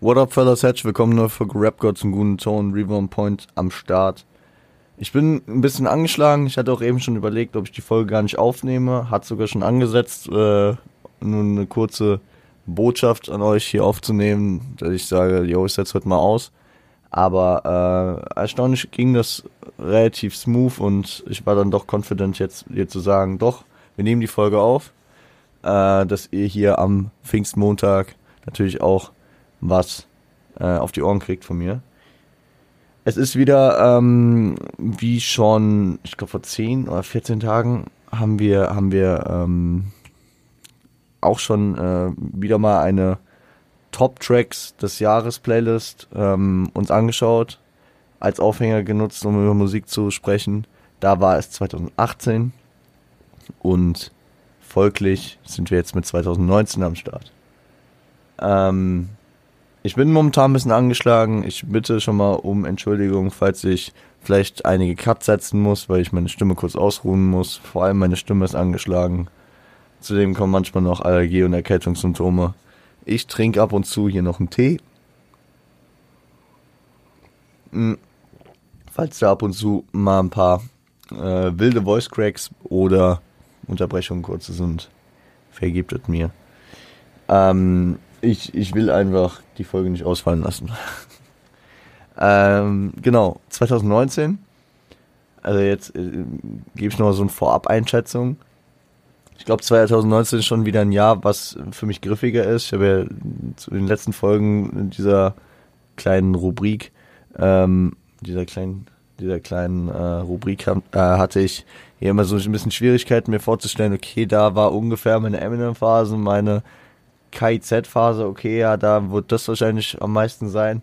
What up, fellas? Herzlich willkommen nur für Rap God zum guten Ton, Reborn Point am Start. Ich bin ein bisschen angeschlagen. Ich hatte auch eben schon überlegt, ob ich die Folge gar nicht aufnehme. Hat sogar schon angesetzt, äh, nur eine kurze Botschaft an euch hier aufzunehmen, dass ich sage, yo, ich setze heute mal aus. Aber äh, erstaunlich ging das relativ smooth und ich war dann doch confident jetzt hier zu sagen, doch, wir nehmen die Folge auf, äh, dass ihr hier am Pfingstmontag natürlich auch was äh, auf die Ohren kriegt von mir. Es ist wieder, ähm, wie schon, ich glaube vor 10 oder 14 Tagen haben wir, haben wir ähm, auch schon äh, wieder mal eine Top Tracks des Jahres Playlist ähm, uns angeschaut, als Aufhänger genutzt, um über Musik zu sprechen. Da war es 2018 und folglich sind wir jetzt mit 2019 am Start. Ähm, ich bin momentan ein bisschen angeschlagen. Ich bitte schon mal um Entschuldigung, falls ich vielleicht einige Cuts setzen muss, weil ich meine Stimme kurz ausruhen muss. Vor allem meine Stimme ist angeschlagen. Zudem kommen manchmal noch Allergie- und Erkältungssymptome. Ich trinke ab und zu hier noch einen Tee. Hm. Falls da ab und zu mal ein paar äh, wilde Voice Cracks oder Unterbrechungen kurze sind, vergibt es mir. Ähm, ich, ich will einfach die Folge nicht ausfallen lassen. ähm, genau, 2019. Also jetzt äh, gebe ich noch so eine Vorab-Einschätzung. Ich glaube, 2019 ist schon wieder ein Jahr, was für mich griffiger ist. Ich habe ja zu den letzten Folgen dieser kleinen Rubrik, ähm, dieser kleinen, dieser kleinen äh, Rubrik äh, hatte ich hier immer so ein bisschen Schwierigkeiten, mir vorzustellen, okay, da war ungefähr meine Eminem-Phase, meine KIZ-Phase, okay, ja, da wird das wahrscheinlich am meisten sein.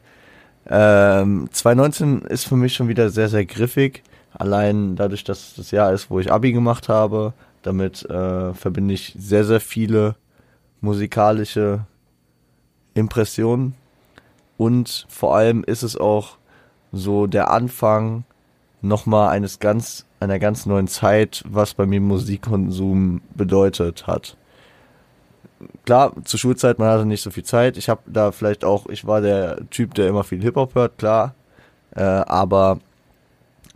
Ähm, 2019 ist für mich schon wieder sehr, sehr griffig. Allein dadurch, dass das Jahr ist, wo ich Abi gemacht habe, damit äh, verbinde ich sehr, sehr viele musikalische Impressionen. Und vor allem ist es auch so der Anfang nochmal eines ganz, einer ganz neuen Zeit, was bei mir Musikkonsum bedeutet hat klar, zur Schulzeit, man hatte nicht so viel Zeit. Ich habe da vielleicht auch, ich war der Typ, der immer viel Hip-Hop hört, klar. Äh, aber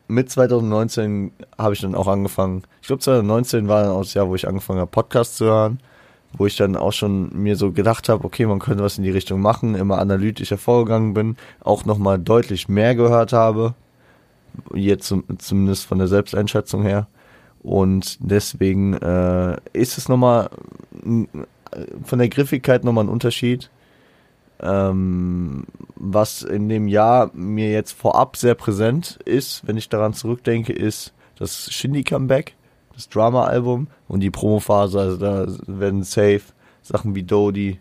mit 2019 habe ich dann auch angefangen. Ich glaube, 2019 war dann auch das Jahr, wo ich angefangen habe, Podcasts zu hören. Wo ich dann auch schon mir so gedacht habe, okay, man könnte was in die Richtung machen, immer analytischer vorgegangen bin, auch nochmal deutlich mehr gehört habe. Jetzt zumindest von der Selbsteinschätzung her. Und deswegen äh, ist es nochmal von der Griffigkeit nochmal ein Unterschied. Ähm, was in dem Jahr mir jetzt vorab sehr präsent ist, wenn ich daran zurückdenke, ist das Shindy-Comeback, das Drama-Album und die Promo-Phase. Also da werden safe Sachen wie Dodi,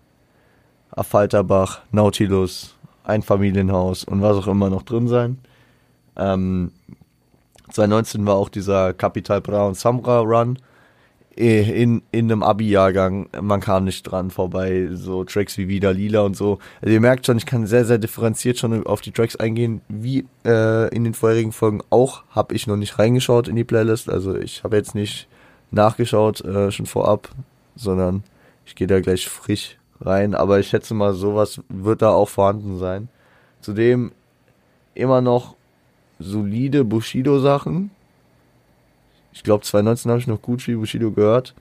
Affalterbach, Nautilus, Einfamilienhaus und was auch immer noch drin sein. Ähm, 2019 war auch dieser Capital Bra und Samra Run in, in einem Abi-Jahrgang, man kam nicht dran vorbei, so Tracks wie Wieder Lila und so. Also ihr merkt schon, ich kann sehr, sehr differenziert schon auf die Tracks eingehen, wie äh, in den vorherigen Folgen auch, habe ich noch nicht reingeschaut in die Playlist, also ich habe jetzt nicht nachgeschaut, äh, schon vorab, sondern ich gehe da gleich frisch rein, aber ich schätze mal, sowas wird da auch vorhanden sein. Zudem immer noch solide Bushido-Sachen, ich glaube, 2019 habe ich noch Gucci Bushido gehört.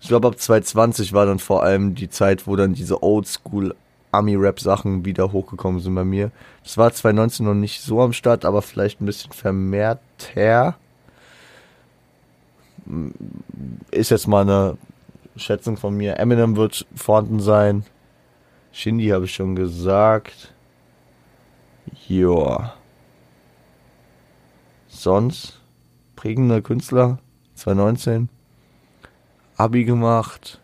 Ich glaube, ab 2020 war dann vor allem die Zeit, wo dann diese Oldschool Ami-Rap-Sachen wieder hochgekommen sind bei mir. Das war 2019 noch nicht so am Start, aber vielleicht ein bisschen vermehrter. Ist jetzt mal eine Schätzung von mir. Eminem wird vorhanden sein. Shindy habe ich schon gesagt. Joa. Sonst? Prägender Künstler, 2019. Abi gemacht.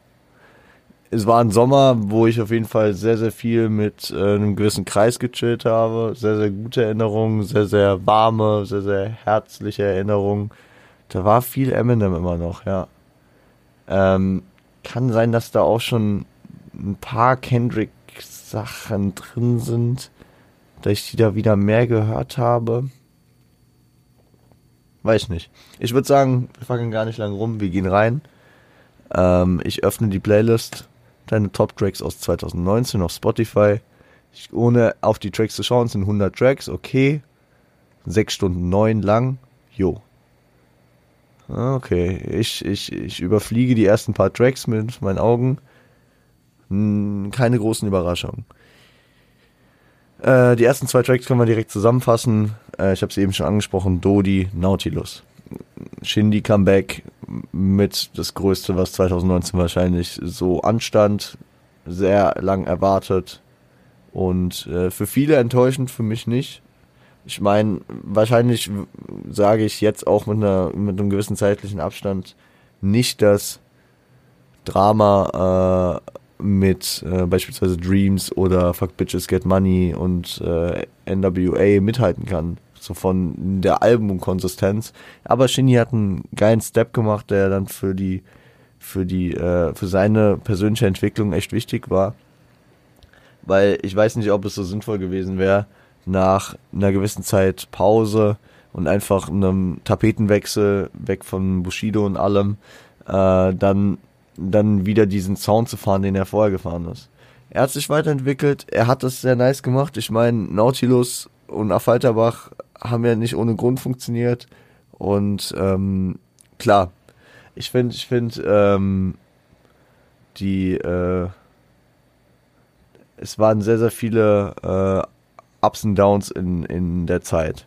Es war ein Sommer, wo ich auf jeden Fall sehr, sehr viel mit äh, einem gewissen Kreis gechillt habe. Sehr, sehr gute Erinnerungen, sehr, sehr warme, sehr, sehr herzliche Erinnerungen. Da war viel Eminem immer noch, ja. Ähm, kann sein, dass da auch schon ein paar Kendrick-Sachen drin sind, dass ich die da wieder mehr gehört habe. Weiß nicht. Ich würde sagen, wir fangen gar nicht lang rum, wir gehen rein. Ähm, ich öffne die Playlist. deine Top-Tracks aus 2019 auf Spotify. Ich, ohne auf die Tracks zu schauen, sind 100 Tracks, okay. 6 Stunden 9 lang, jo. Ah, okay, ich, ich, ich überfliege die ersten paar Tracks mit meinen Augen. Hm, keine großen Überraschungen. Äh, die ersten zwei Tracks können wir direkt zusammenfassen. Äh, ich habe es eben schon angesprochen, Dodi, Nautilus. Shindy Comeback mit das Größte, was 2019 wahrscheinlich so anstand. Sehr lang erwartet. Und äh, für viele enttäuschend, für mich nicht. Ich meine, wahrscheinlich sage ich jetzt auch mit, einer, mit einem gewissen zeitlichen Abstand nicht, dass Drama äh, mit äh, beispielsweise Dreams oder Fuck Bitches Get Money und äh, NWA mithalten kann. So von der Albumkonsistenz. Aber Shinny hat einen geilen Step gemacht, der dann für die, für die, äh, für seine persönliche Entwicklung echt wichtig war. Weil ich weiß nicht, ob es so sinnvoll gewesen wäre, nach einer gewissen Zeit Pause und einfach einem Tapetenwechsel weg von Bushido und allem, äh, dann, dann wieder diesen Sound zu fahren, den er vorher gefahren ist. Er hat sich weiterentwickelt, er hat das sehr nice gemacht. Ich meine, Nautilus und Affalterbach haben ja nicht ohne Grund funktioniert. Und ähm, klar, ich finde, ich finde, ähm, die, äh, es waren sehr, sehr viele äh, Ups und Downs in, in der Zeit.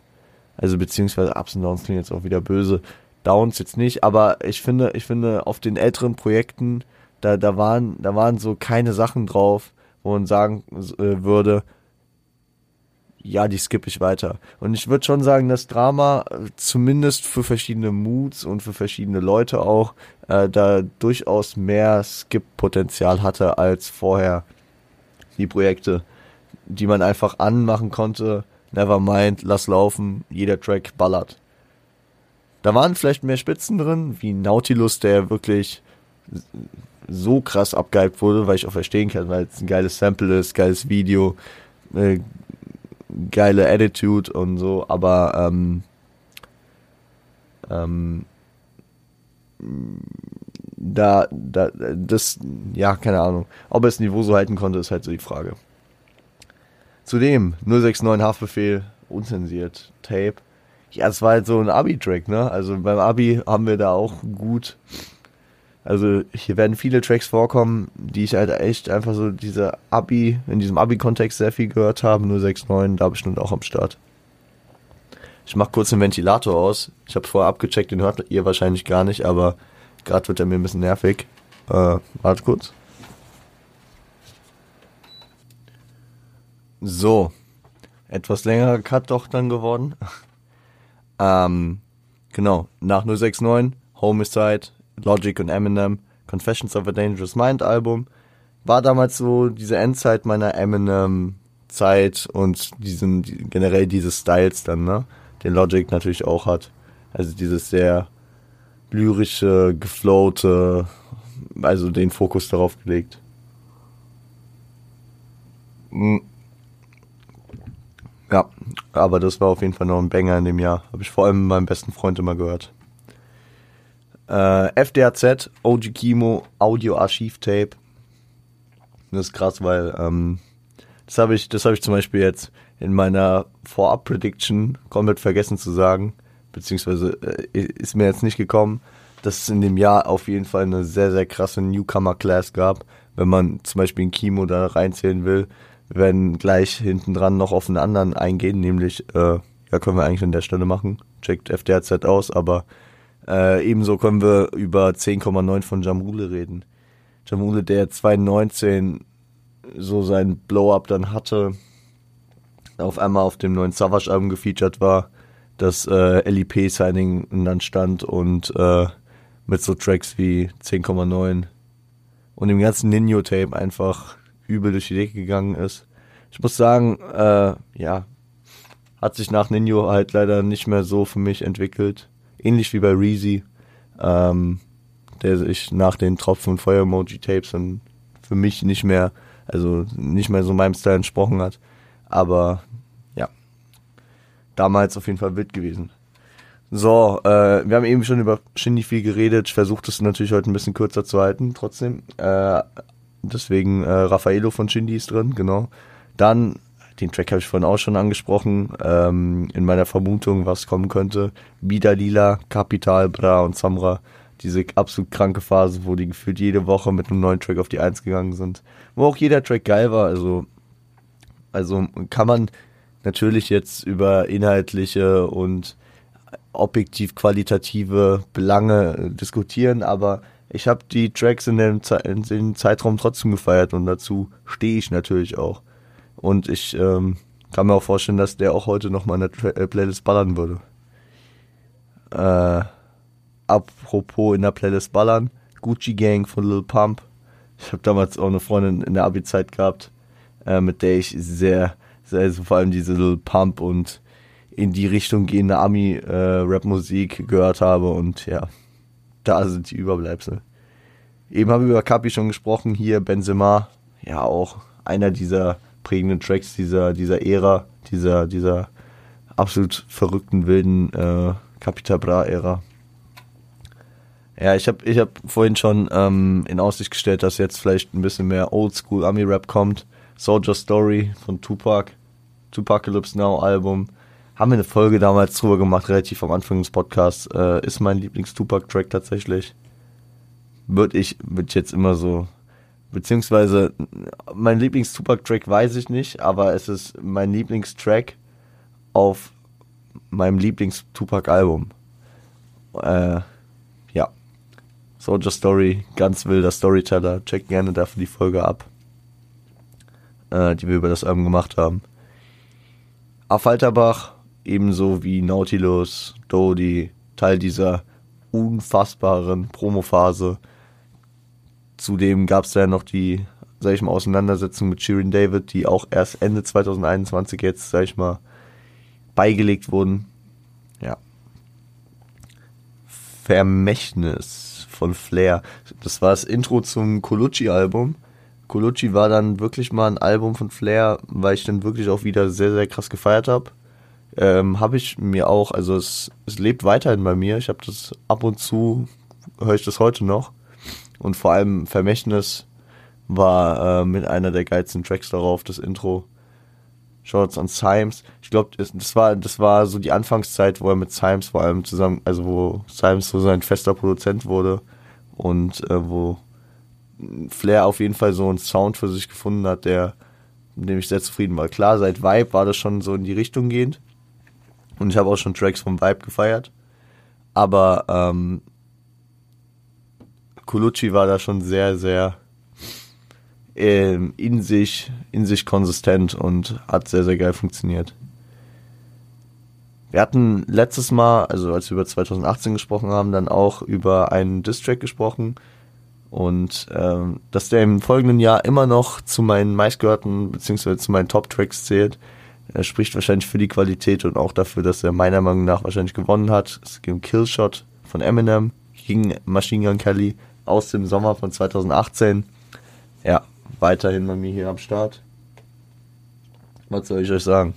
Also beziehungsweise Ups und Downs klingt jetzt auch wieder böse. Downs jetzt nicht, aber ich finde, ich finde, auf den älteren Projekten, da, da waren, da waren so keine Sachen drauf, wo man sagen äh, würde, ja, die skippe ich weiter. Und ich würde schon sagen, dass Drama äh, zumindest für verschiedene Moods und für verschiedene Leute auch äh, da durchaus mehr Skip-Potenzial hatte als vorher die Projekte die man einfach anmachen konnte. Nevermind, lass laufen, jeder Track ballert. Da waren vielleicht mehr Spitzen drin, wie Nautilus, der wirklich so krass abgehypt wurde, weil ich auch verstehen kann, weil es ein geiles Sample ist, geiles Video, äh, geile Attitude und so, aber ähm, ähm, da, da, das, ja, keine Ahnung. Ob er das Niveau so halten konnte, ist halt so die Frage. Zudem 069 Haftbefehl, unzensiert, Tape. Ja, es war halt so ein Abi-Track, ne? Also beim Abi haben wir da auch gut. Also hier werden viele Tracks vorkommen, die ich halt echt einfach so diese Abi, in diesem Abi-Kontext sehr viel gehört habe. 069, da bestimmt auch am Start. Ich mach kurz den Ventilator aus. Ich habe vorher abgecheckt, den hört ihr wahrscheinlich gar nicht, aber gerade wird er mir ein bisschen nervig. Äh, warte kurz. So, etwas längerer Cut doch dann geworden. Ähm, genau, nach 069, Homicide, Logic und Eminem, Confessions of a Dangerous Mind Album. War damals so diese Endzeit meiner Eminem Zeit und diesen, generell dieses Styles dann, ne? Den Logic natürlich auch hat. Also dieses sehr lyrische, geflowte, also den Fokus darauf gelegt. Mhm. Ja, aber das war auf jeden Fall noch ein Banger in dem Jahr. Habe ich vor allem meinem besten Freund immer gehört. Äh, FDAZ, OG Kimo, Audio Archiv Tape. Das ist krass, weil ähm, das habe ich, habe ich zum Beispiel jetzt in meiner Vorab-Prediction komplett vergessen zu sagen, beziehungsweise äh, ist mir jetzt nicht gekommen, dass es in dem Jahr auf jeden Fall eine sehr, sehr krasse Newcomer-Class gab, wenn man zum Beispiel in Kimo da reinzählen will werden gleich hinten dran noch auf einen anderen eingehen, nämlich, äh, ja, können wir eigentlich an der Stelle machen. Checkt FDRZ aus, aber äh, ebenso können wir über 10,9 von Jamule reden. Jamule, der 2019 so sein Blow-Up dann hatte, auf einmal auf dem neuen Savage-Album gefeatured war, das äh, LIP-Signing dann stand und äh, mit so Tracks wie 10,9 und dem ganzen Nino-Tape einfach übel durch die Decke gegangen ist. Ich muss sagen, äh, ja, hat sich nach Nino halt leider nicht mehr so für mich entwickelt. Ähnlich wie bei Reezy, ähm, der sich nach den Tropfen- und Feuer-Emoji-Tapes dann für mich nicht mehr, also nicht mehr so meinem Style entsprochen hat. Aber ja, damals auf jeden Fall wild gewesen. So, äh, wir haben eben schon über Shindy viel geredet. Ich versuche das natürlich heute ein bisschen kürzer zu halten. Trotzdem, äh, deswegen äh, Raffaello von Shindy ist drin, genau. Dann, den Track habe ich vorhin auch schon angesprochen, ähm, in meiner Vermutung, was kommen könnte. Bida Lila, Capital, Bra und Samra. Diese absolut kranke Phase, wo die gefühlt jede Woche mit einem neuen Track auf die Eins gegangen sind. Wo auch jeder Track geil war, also, also kann man natürlich jetzt über inhaltliche und objektiv qualitative Belange diskutieren, aber ich habe die Tracks in dem, in dem Zeitraum trotzdem gefeiert und dazu stehe ich natürlich auch. Und ich ähm, kann mir auch vorstellen, dass der auch heute noch mal in der Tra äh, Playlist ballern würde. Äh, apropos in der Playlist ballern, Gucci Gang von Lil Pump. Ich habe damals auch eine Freundin in der Abi-Zeit gehabt, äh, mit der ich sehr, sehr, also vor allem diese Lil Pump und in die Richtung gehende Ami-Rap-Musik äh, gehört habe und ja, da sind die Überbleibsel. Eben habe ich über Kapi schon gesprochen, hier Benzema, ja auch einer dieser prägenden Tracks dieser, dieser Ära, dieser, dieser absolut verrückten, wilden äh, Capital Bra-Ära. Ja, ich habe ich hab vorhin schon ähm, in Aussicht gestellt, dass jetzt vielleicht ein bisschen mehr Oldschool Ami-Rap kommt. Soldier Story von Tupac, Tupacalypse Now Album haben wir eine Folge damals drüber gemacht, relativ am Anfang des Podcasts. Äh, ist mein Lieblings-Tupac-Track tatsächlich. Würde ich, würde ich jetzt immer so, beziehungsweise mein Lieblings-Tupac-Track weiß ich nicht, aber es ist mein Lieblingstrack auf meinem Lieblings-Tupac-Album. Äh, ja. Soldier Story, ganz wilder Storyteller. Check gerne dafür die Folge ab, äh, die wir über das Album gemacht haben. Affalterbach ebenso wie Nautilus, Dodi, Teil dieser unfassbaren Promophase. Zudem gab es dann noch die, sag ich mal, Auseinandersetzung mit Shirin David, die auch erst Ende 2021 jetzt, sag ich mal, beigelegt wurden. Ja. Vermächtnis von Flair. Das war das Intro zum Colucci-Album. Colucci war dann wirklich mal ein Album von Flair, weil ich dann wirklich auch wieder sehr, sehr krass gefeiert habe ähm, habe ich mir auch, also es, es lebt weiterhin bei mir. Ich habe das ab und zu, höre ich das heute noch. Und vor allem Vermächtnis war äh, mit einer der geilsten Tracks darauf, das Intro. Shoutouts an Symes. Ich glaube, das war, das war so die Anfangszeit, wo er mit Symes vor allem zusammen, also wo Symes so sein fester Produzent wurde und äh, wo Flair auf jeden Fall so einen Sound für sich gefunden hat, der, mit dem ich sehr zufrieden war. Klar, seit Vibe war das schon so in die Richtung gehend. Und ich habe auch schon Tracks vom Vibe gefeiert. Aber ähm, Colucci war da schon sehr, sehr ähm, in sich, in sich konsistent und hat sehr, sehr geil funktioniert. Wir hatten letztes Mal, also als wir über 2018 gesprochen haben, dann auch über einen Distrack gesprochen und ähm, dass der im folgenden Jahr immer noch zu meinen meistgehörten beziehungsweise zu meinen Top-Tracks zählt, er spricht wahrscheinlich für die Qualität und auch dafür, dass er meiner Meinung nach wahrscheinlich gewonnen hat. Es gibt Killshot von Eminem gegen Machine Gun Kelly aus dem Sommer von 2018. Ja, weiterhin bei mir hier am Start. Was soll ich euch sagen?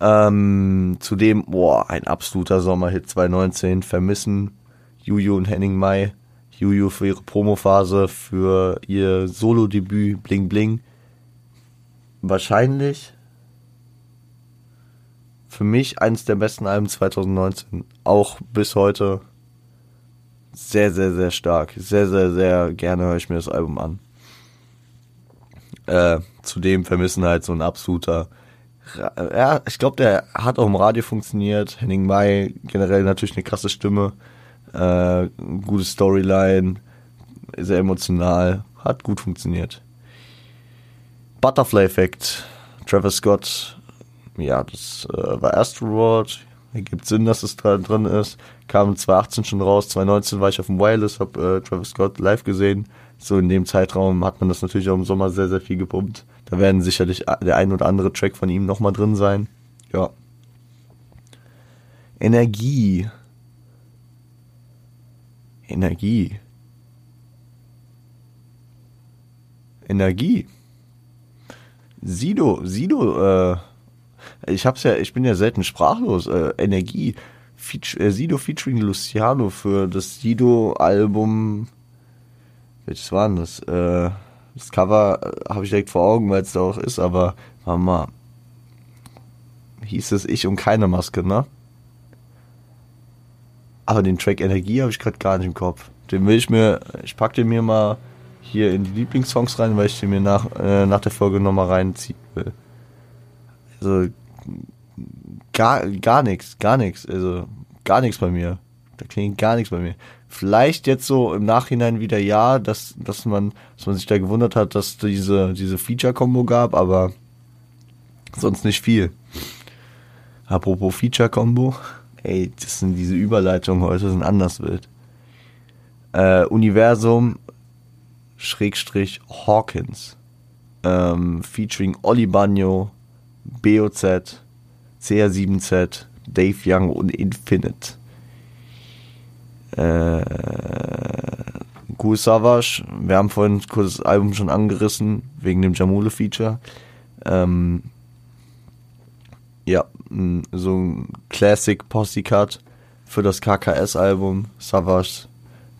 Ähm, zudem, boah, ein absoluter Sommerhit 2019. Vermissen Juju und Henning Mai. Juju für ihre Promophase, für ihr Solo-Debüt Bling Bling. Wahrscheinlich für mich eines der besten Alben 2019. Auch bis heute sehr, sehr, sehr stark. Sehr, sehr, sehr gerne höre ich mir das Album an. Äh, zudem vermissen halt so ein absoluter. Ja, ich glaube, der hat auch im Radio funktioniert. Henning Mai, generell natürlich eine krasse Stimme. Äh, gute Storyline, sehr emotional, hat gut funktioniert. Butterfly Effect, Travis Scott, ja, das äh, war Astroworld. Ergibt Sinn, dass es da drin ist. Kam 2018 schon raus, 2019 war ich auf dem Wireless, hab äh, Travis Scott live gesehen. So in dem Zeitraum hat man das natürlich auch im Sommer sehr, sehr viel gepumpt. Da werden sicherlich der ein oder andere Track von ihm nochmal drin sein. Ja. Energie. Energie. Energie. Sido, Sido, äh, ich hab's ja, ich bin ja selten sprachlos. Äh, Energie. Feature, äh, Sido featuring Luciano für das Sido-Album welches war denn das? Äh, das Cover äh, habe ich direkt vor Augen, weil es da auch ist, aber mal. Hieß es Ich und keine Maske, ne? Aber den Track Energie habe ich gerade gar nicht im Kopf. Den will ich mir, ich pack den mir mal hier in die Lieblingssongs rein, weil ich den mir nach, äh, nach der Folge nochmal reinziehen will. Also gar, gar nichts, gar nichts, also gar nichts bei mir. Da klingt gar nichts bei mir. Vielleicht jetzt so im Nachhinein wieder ja, dass, dass man, dass man sich da gewundert hat, dass diese, diese Feature-Kombo gab, aber sonst nicht viel. Apropos Feature-Kombo, ey, das sind diese Überleitungen heute sind anders wild. Äh, Universum Schrägstrich Hawkins ähm, featuring Oli Bagno, BOZ, CR7Z, Dave Young und Infinite. Äh, Cool Savage, wir haben vorhin kurz das Album schon angerissen, wegen dem Jamule-Feature. Ähm, ja, so ein Classic Posse Cut für das KKS-Album, Savage,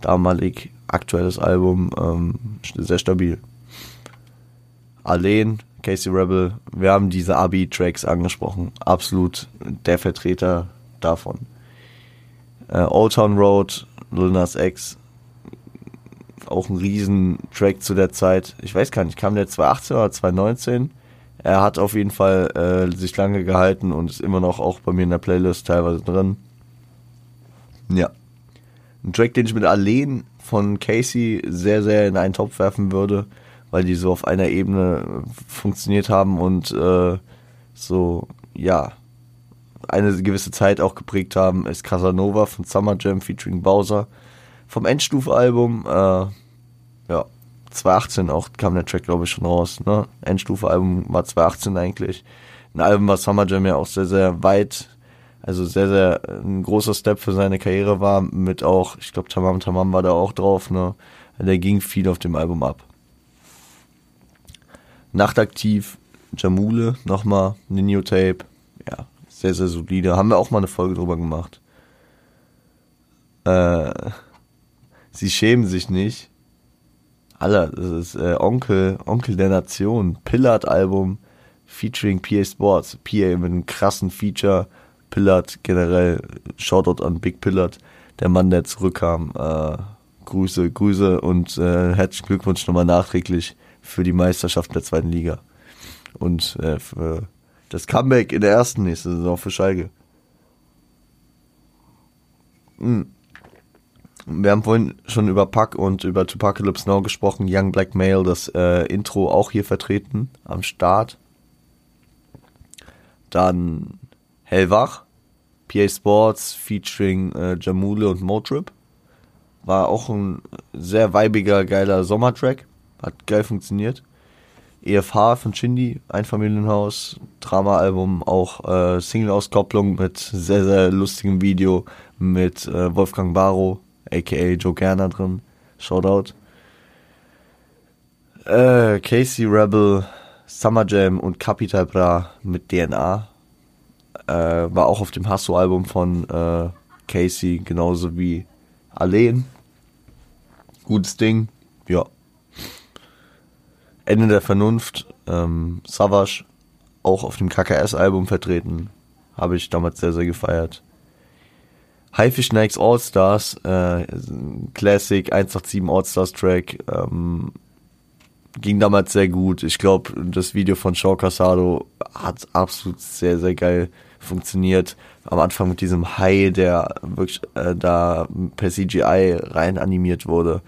damalig aktuelles Album, ähm, sehr stabil. Alleen, Casey Rebel, wir haben diese Abi-Tracks angesprochen, absolut der Vertreter davon. Äh, Old Town Road, Lil Nas X, auch ein riesen Track zu der Zeit. Ich weiß gar nicht, kam der 2018 oder 2019? Er hat auf jeden Fall äh, sich lange gehalten und ist immer noch auch bei mir in der Playlist teilweise drin. Ja. Ein Track, den ich mit Alleen von Casey sehr, sehr in einen Topf werfen würde, weil die so auf einer Ebene funktioniert haben und äh, so, ja, eine gewisse Zeit auch geprägt haben, ist Casanova von Summer Jam featuring Bowser. Vom Endstufe-Album, äh, ja, 2018 auch kam der Track, glaube ich, schon raus. Ne? Endstufe-Album war 2018 eigentlich. Ein Album, was Summer Jam ja auch sehr, sehr weit, also sehr, sehr ein großer Step für seine Karriere war, mit auch, ich glaube, Tamam Tamam war da auch drauf, ne? Der ging viel auf dem Album ab. Nachtaktiv, Jamule, nochmal, Nino Tape, ja, sehr, sehr solide. Haben wir auch mal eine Folge drüber gemacht. Äh, sie schämen sich nicht. Alter, das ist äh, Onkel, Onkel der Nation, Pillard-Album featuring PA Sports. PA mit einem krassen Feature. Pillard generell, Shoutout an Big Pillard, der Mann, der zurückkam. Äh, Grüße, Grüße und äh, herzlichen Glückwunsch nochmal nachträglich für die Meisterschaft der zweiten Liga. Und äh, für das Comeback in der ersten nächste Saison für Schalke. Hm. Wir haben vorhin schon über Puck und über Tupacalypse Now gesprochen. Young Black Male, das äh, Intro auch hier vertreten am Start. Dann Hellwach, PA Sports featuring äh, Jamule und Motrip. War auch ein sehr weibiger, geiler Sommertrack. Hat geil funktioniert. EFH von Shindy, Einfamilienhaus, Drama-Album, auch äh, Single-Auskopplung mit sehr, sehr lustigem Video mit äh, Wolfgang Barrow, aka Joe Gerner drin. Shoutout. Äh, Casey Rebel, Summer Jam und Capital Bra mit DNA. Äh, war auch auf dem Hasso-Album von äh, Casey, genauso wie Alleen. Gutes Ding, ja. Ende der Vernunft, ähm, Savage, auch auf dem KKS-Album vertreten. Habe ich damals sehr, sehr gefeiert. Haifisch Nikes All-Stars, äh, Classic 187 All-Stars Track, ähm, ging damals sehr gut. Ich glaube, das Video von Shaw Casado hat absolut sehr, sehr geil funktioniert. Am Anfang mit diesem Hai, der wirklich äh, da per CGI rein animiert wurde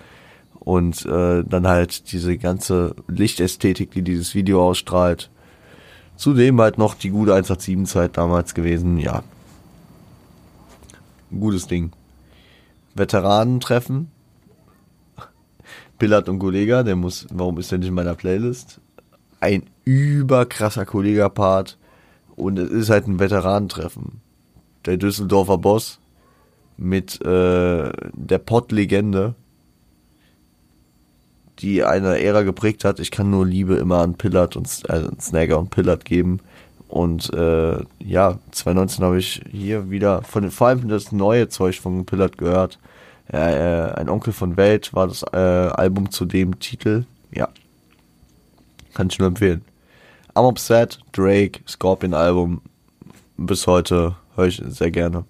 und äh, dann halt diese ganze Lichtästhetik, die dieses Video ausstrahlt. Zudem halt noch die gute 187-Zeit damals gewesen, ja. Gutes Ding. Veteranentreffen. Billard und Kollega, der muss, warum ist der nicht in meiner Playlist? Ein überkrasser Kollega-Part und es ist halt ein Veteranentreffen. Der Düsseldorfer Boss mit äh, der Pott-Legende die eine Ära geprägt hat. Ich kann nur Liebe immer an Pillard und äh, Snagger und Pillard geben. Und äh, ja, 2019 habe ich hier wieder von vor allem das neue Zeug von Pillard gehört. äh, ein Onkel von Welt war das äh, Album zu dem Titel. Ja. Kann ich nur empfehlen. I'm Upset, Drake, Scorpion Album. Bis heute höre ich sehr gerne.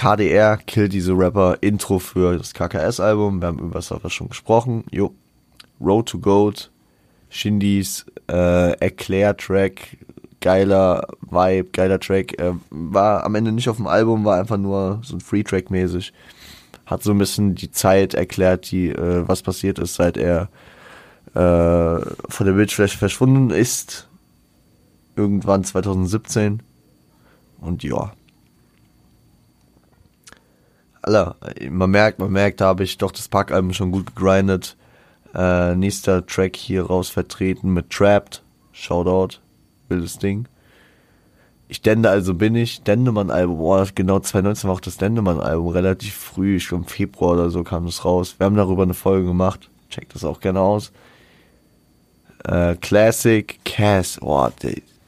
KDR, Kill diese Rapper, Intro für das KKS-Album. Wir haben über aber schon gesprochen. Jo. Road to Goat, Shindys äh, Erklär-Track, geiler Vibe, geiler Track. Äh, war am Ende nicht auf dem Album, war einfach nur so ein Free-Track mäßig. Hat so ein bisschen die Zeit erklärt, die äh, was passiert ist, seit er äh, von der Bildfläche verschwunden ist. Irgendwann 2017. Und ja. Alter, man merkt, man merkt, da habe ich doch das Packalbum schon gut gegrindet. Äh, nächster Track hier raus vertreten mit Trapped. Shoutout. Wildes Ding. Ich dende also bin ich. Dendemann-Album. Boah, genau 2019 war auch das Dendemann-Album. Relativ früh. Ich glaube im Februar oder so kam das raus. Wir haben darüber eine Folge gemacht. Checkt das auch gerne aus. Äh, Classic Cass. Boah,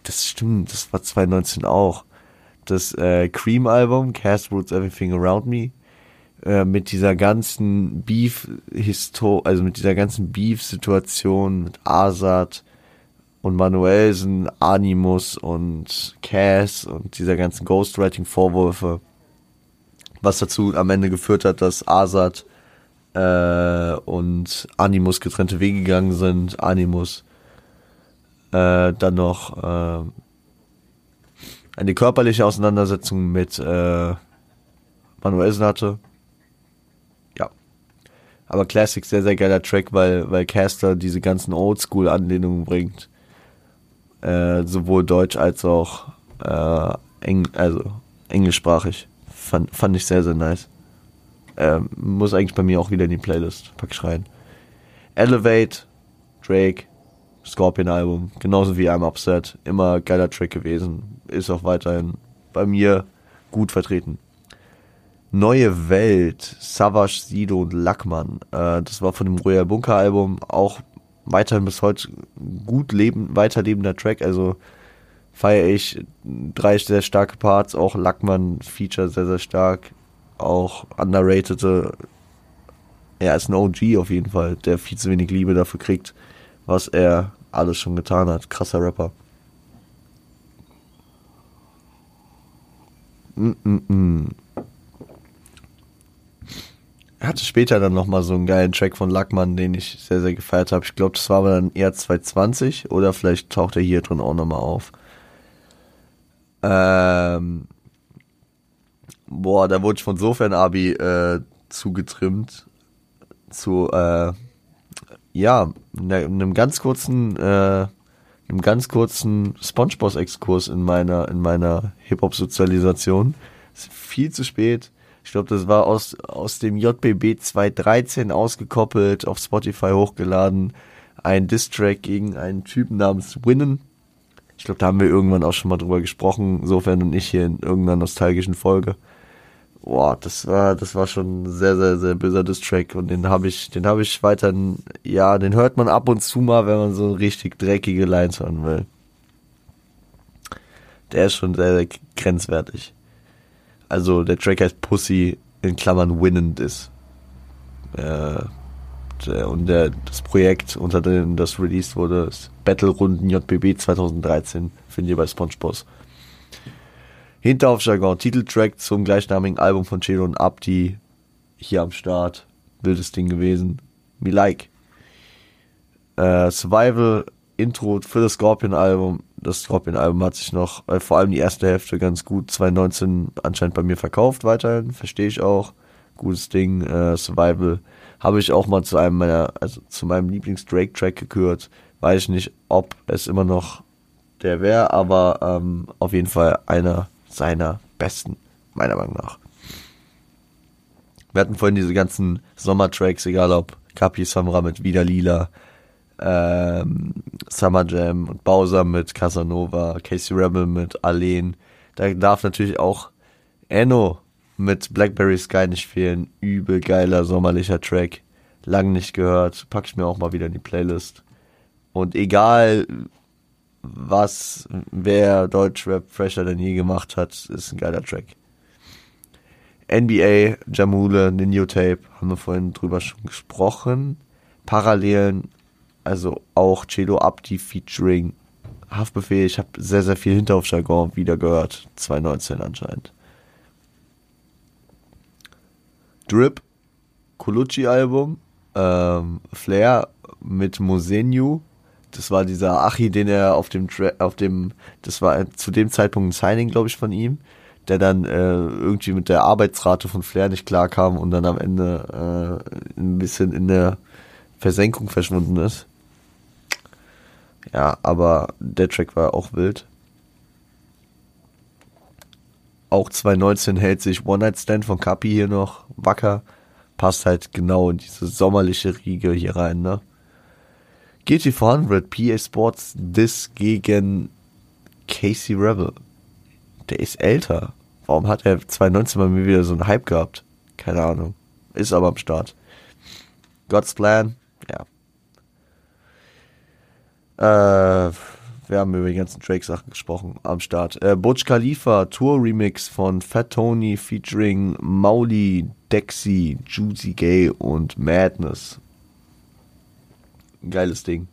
das stimmt. Das war 2019 auch. Das äh, Cream-Album. Cass Roots Everything Around Me äh, mit dieser ganzen Beef Histo also mit dieser ganzen Beef Situation mit Asad und Manuelsen, Animus und Cass und dieser ganzen Ghostwriting Vorwürfe, was dazu am Ende geführt hat, dass Asad äh, und Animus getrennte Wege gegangen sind. Animus äh, dann noch äh, eine körperliche Auseinandersetzung mit äh, Manuelsen hatte aber Classic sehr, sehr geiler Track, weil, weil Caster diese ganzen Oldschool-Anlehnungen bringt. Äh, sowohl deutsch als auch äh, Eng also englischsprachig. Fand, fand ich sehr, sehr nice. Äh, muss eigentlich bei mir auch wieder in die Playlist. Pack ich. Elevate, Drake, Scorpion-Album, genauso wie I'm Upset. Immer geiler Track gewesen. Ist auch weiterhin bei mir gut vertreten. Neue Welt, Savage, Sido und Lackmann. Äh, das war von dem Royal Bunker Album auch weiterhin bis heute gut leben, weiterlebender Track. Also feiere ich drei sehr starke Parts, auch Lackmann Feature sehr, sehr stark. Auch underrated. Er ist ein OG auf jeden Fall, der viel zu wenig Liebe dafür kriegt, was er alles schon getan hat. Krasser Rapper. Mm -mm -mm. Er hatte später dann nochmal so einen geilen Track von Lackmann, den ich sehr, sehr gefeiert habe. Ich glaube, das war aber dann eher 220 oder vielleicht taucht er hier drin auch nochmal auf. Ähm, boah, da wurde ich von Sofern Abi äh, zugetrimmt zu äh, ja, ne, einem ganz kurzen äh, einem ganz kurzen SpongeBob Exkurs in meiner in meiner Hip Hop Sozialisation. Viel zu spät ich glaube, das war aus, aus dem JBB 213 ausgekoppelt, auf Spotify hochgeladen. Ein Distrack gegen einen Typen namens Winnen. Ich glaube, da haben wir irgendwann auch schon mal drüber gesprochen, insofern und ich hier in irgendeiner nostalgischen Folge. Boah, das war, das war schon ein sehr, sehr, sehr böser Distrack und den habe ich, den habe ich weiterhin, ja, den hört man ab und zu mal, wenn man so richtig dreckige Lines hören will. Der ist schon sehr, sehr grenzwertig. Also der Track heißt Pussy in Klammern winnend ist. Äh, und der, das Projekt, unter dem das released wurde, ist Battle-Runden JBB 2013. Findet ihr bei SpongeBob. Hinterhofjargon, Titeltrack zum gleichnamigen Album von Chelo und Abdi. Hier am Start. Wildes Ding gewesen. Me like. Äh, Survival Intro für das Scorpion-Album. Das Scorpion-Album hat sich noch, äh, vor allem die erste Hälfte, ganz gut 2019 anscheinend bei mir verkauft weiterhin. Verstehe ich auch. Gutes Ding. Äh, Survival habe ich auch mal zu einem meiner, also zu meinem Lieblings-Drake-Track gekürt. Weiß ich nicht, ob es immer noch der wäre, aber ähm, auf jeden Fall einer seiner besten, meiner Meinung nach. Wir hatten vorhin diese ganzen Sommertracks, egal ob Kapi Samra mit Wieder Lila, ähm, Summer Jam und Bowser mit Casanova, Casey Rebel mit Alleen. Da darf natürlich auch Enno mit Blackberry Sky nicht fehlen. Übel geiler sommerlicher Track. Lang nicht gehört. Pack ich mir auch mal wieder in die Playlist. Und egal, was, wer Deutschrap fresher denn je gemacht hat, ist ein geiler Track. NBA, Jamule, Ninjo-Tape, haben wir vorhin drüber schon gesprochen. Parallelen, also auch Celo Abdi featuring Haftbefehl. Ich habe sehr, sehr viel Hinterhofjargon wieder gehört. 2019 anscheinend. Drip, Colucci-Album, ähm, Flair mit Mosenyu. Das war dieser Achi, den er auf dem, Tra auf dem, das war zu dem Zeitpunkt ein Signing, glaube ich, von ihm, der dann äh, irgendwie mit der Arbeitsrate von Flair nicht klarkam und dann am Ende äh, ein bisschen in der Versenkung verschwunden ist. Ja, aber der Track war auch wild. Auch 2019 hält sich One Night Stand von Kapi hier noch wacker. Passt halt genau in diese sommerliche Riege hier rein, ne? GT400 PA Sports Dis gegen Casey Rebel. Der ist älter. Warum hat er 2019 bei mir wieder so einen Hype gehabt? Keine Ahnung. Ist aber am Start. God's Plan, ja. Äh, wir haben über die ganzen Drake-Sachen gesprochen am Start. Äh, Butch Khalifa, Tour-Remix von Fat Tony featuring Mauli, Dexy, Juicy Gay und Madness. Geiles Ding.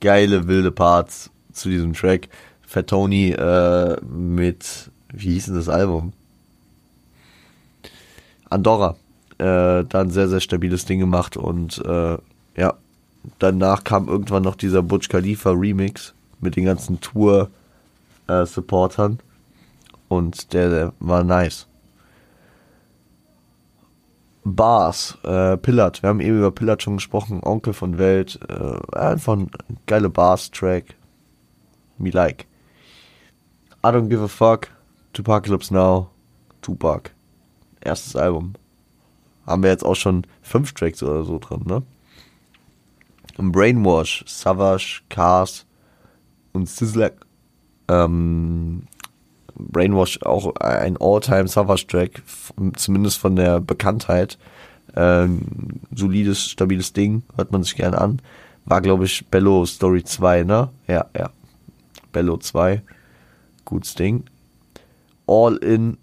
Geile, wilde Parts zu diesem Track. Fat Tony äh, mit, wie hieß denn das Album? Andorra. Äh, dann sehr, sehr stabiles Ding gemacht und äh, ja, danach kam irgendwann noch dieser Butch Khalifa Remix mit den ganzen Tour-Supportern. Äh, und der, der war nice. Bars, äh, Pillard, wir haben eben über Pillard schon gesprochen, Onkel von Welt, äh, einfach ein geile Bars-Track. Me like. I don't give a fuck, Tupac Lips Now, Tupac. Erstes Album. Haben wir jetzt auch schon fünf Tracks oder so drin, ne? Brainwash, Savage, Cars und Sizzler. Ähm, Brainwash auch ein All-Time Savage-Track, zumindest von der Bekanntheit. Ähm, solides, stabiles Ding, hört man sich gern an. War, glaube ich, Bello Story 2, ne? Ja, ja. Bello 2. Gutes Ding. All in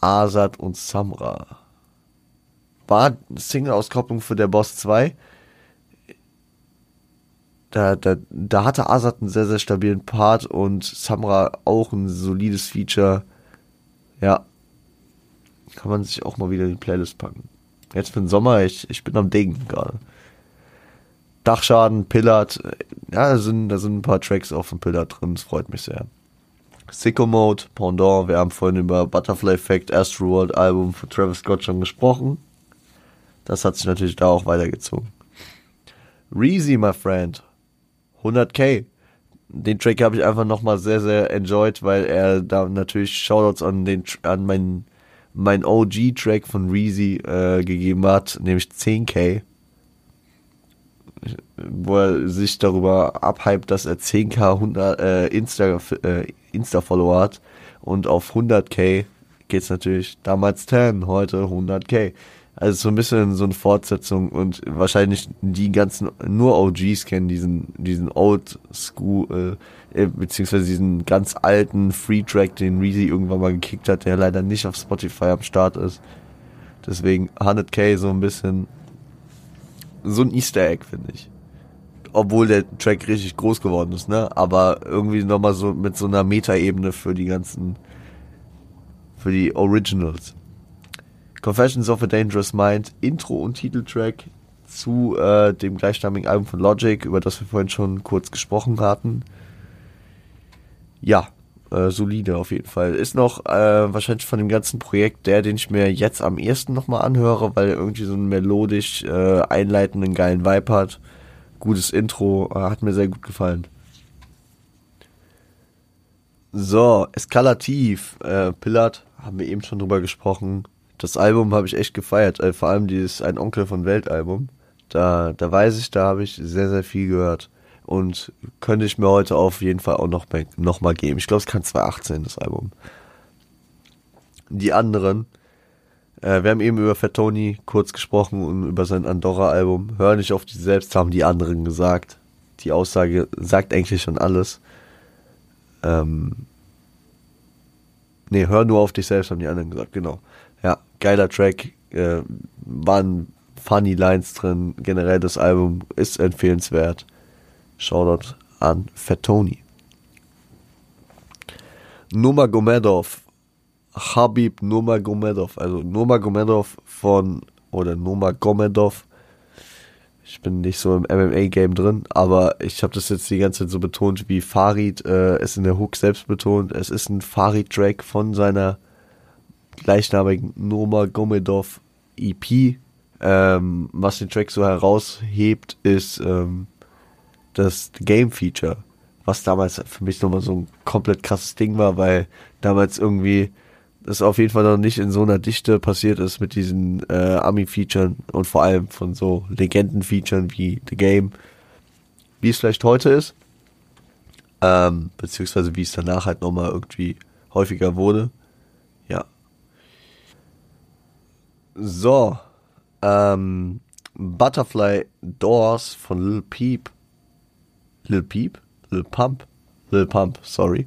Azad und Samra. War Single-Auskopplung für der Boss 2 da, da, da hatte Azad einen sehr, sehr stabilen Part und Samra auch ein solides Feature. Ja. Kann man sich auch mal wieder in die Playlist packen. Jetzt für den Sommer, ich, ich bin am Denken gerade. Dachschaden, Pillard, ja, da sind, da sind ein paar Tracks auch von Pillard drin, das freut mich sehr. Sicko Mode, Pendant, wir haben vorhin über Butterfly Effect, Astroworld Album von Travis Scott schon gesprochen. Das hat sich natürlich da auch weitergezogen. Reezy, my friend, 100k. Den Track habe ich einfach nochmal sehr, sehr enjoyed, weil er da natürlich Shoutouts an den an meinen mein OG-Track von Reezy äh, gegeben hat, nämlich 10k. Wo er sich darüber abhypt, dass er 10k 100, äh, Insta, äh, Insta-Follower hat. Und auf 100k geht's natürlich damals 10, heute 100k. Also so ein bisschen so eine Fortsetzung und wahrscheinlich die ganzen, nur OGs kennen diesen, diesen Old School, äh, äh, beziehungsweise diesen ganz alten Free Track, den Reezy irgendwann mal gekickt hat, der leider nicht auf Spotify am Start ist. Deswegen 100k so ein bisschen, so ein Easter Egg, finde ich. Obwohl der Track richtig groß geworden ist, ne? Aber irgendwie nochmal so mit so einer Metaebene für die ganzen, für die Originals. Confessions of a Dangerous Mind, Intro und Titeltrack zu äh, dem gleichnamigen Album von Logic, über das wir vorhin schon kurz gesprochen hatten. Ja, äh, solide auf jeden Fall. Ist noch äh, wahrscheinlich von dem ganzen Projekt der, den ich mir jetzt am ersten nochmal anhöre, weil er irgendwie so einen melodisch äh, einleitenden geilen Vibe hat. Gutes Intro, äh, hat mir sehr gut gefallen. So, Eskalativ, äh, Pillard, haben wir eben schon drüber gesprochen das Album habe ich echt gefeiert, äh, vor allem dieses Ein Onkel von Welt Album. Da, da weiß ich, da habe ich sehr, sehr viel gehört. Und könnte ich mir heute auf jeden Fall auch noch, noch mal geben. Ich glaube, es kann 2018, das Album. Die anderen, äh, wir haben eben über Fettoni kurz gesprochen und über sein Andorra-Album. Hör nicht auf die selbst, haben die anderen gesagt. Die Aussage sagt eigentlich schon alles. Ähm, Nee, hör nur auf dich selbst, haben die anderen gesagt, genau. Ja, geiler Track, äh, waren funny Lines drin, generell das Album ist empfehlenswert. Shoutout an Fat Tony. Nurmagomedov, Habib Nurmagomedov, also Nurmagomedov von, oder Nurmagomedov, ich bin nicht so im MMA-Game drin, aber ich habe das jetzt die ganze Zeit so betont, wie Farid äh, es in der Hook selbst betont. Es ist ein Farid-Track von seiner gleichnamigen Nurmagomedov EP. Ähm, was den Track so heraushebt, ist ähm, das Game-Feature was damals für mich nochmal so ein komplett krasses Ding war, weil damals irgendwie das auf jeden Fall noch nicht in so einer Dichte passiert ist mit diesen äh, Ami-Featuren und vor allem von so Legenden-Featuren wie The Game, wie es vielleicht heute ist, ähm, beziehungsweise wie es danach halt nochmal irgendwie häufiger wurde. Ja. So, ähm, Butterfly Doors von Lil Peep. Lil Peep? Lil Pump. Lil Pump, sorry.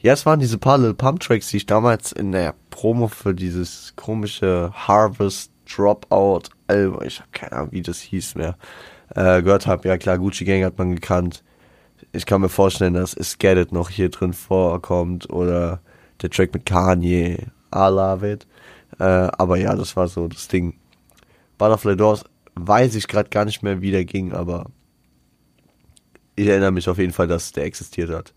Ja, es waren diese paar Lil Pump Tracks, die ich damals in der Promo für dieses komische Harvest Dropout Album, ich habe keine Ahnung, wie das hieß mehr, äh, gehört habe. Ja klar, Gucci Gang hat man gekannt. Ich kann mir vorstellen, dass It noch hier drin vorkommt oder der Track mit Kanye, I love it. Äh, aber ja, das war so das Ding. Butterfly Doors weiß ich gerade gar nicht mehr, wie der ging, aber ich erinnere mich auf jeden Fall, dass der existiert hat.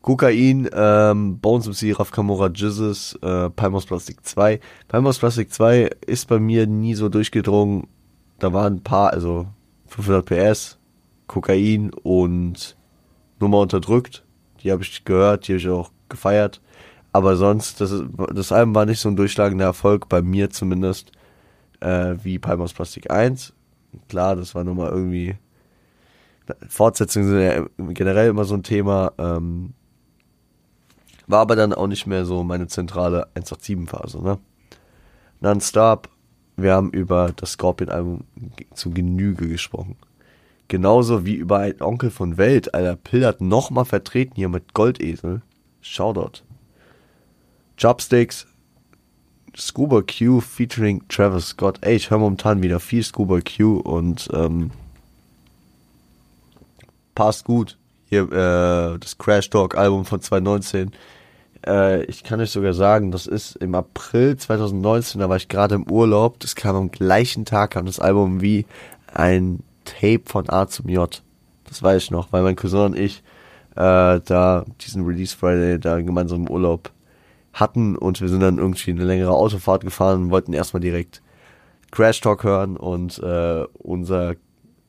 Kokain, ähm, Bones MC, Raf Kamora, Jizzes, äh, Palmos Plastic 2. Palmos Plastic 2 ist bei mir nie so durchgedrungen. Da waren ein paar, also 500 PS, Kokain und Nummer unterdrückt. Die habe ich gehört, die habe ich auch gefeiert. Aber sonst, das, das Album war nicht so ein durchschlagender Erfolg, bei mir zumindest, äh, wie Palmos Plastic 1. Klar, das war nochmal irgendwie Fortsetzungen sind ja generell immer so ein Thema. Ähm, war aber dann auch nicht mehr so meine zentrale 187-Phase. Ne? Nonstop, wir haben über das Scorpion-Album zu Genüge gesprochen. Genauso wie über einen Onkel von Welt, Alter. Pillard nochmal vertreten hier mit Goldesel. Shoutout. Chopsticks, Scuba Q featuring Travis Scott. Ey, ich höre momentan wieder viel Scuba Q und ähm, passt gut. Hier, äh, das Crash Talk Album von 2019. Äh, ich kann euch sogar sagen, das ist im April 2019, da war ich gerade im Urlaub. Das kam am gleichen Tag, kam das Album wie ein Tape von A zum J. Das weiß ich noch, weil mein Cousin und ich äh, da diesen Release Friday da gemeinsam im Urlaub hatten und wir sind dann irgendwie eine längere Autofahrt gefahren und wollten erstmal direkt Crash Talk hören und äh, unser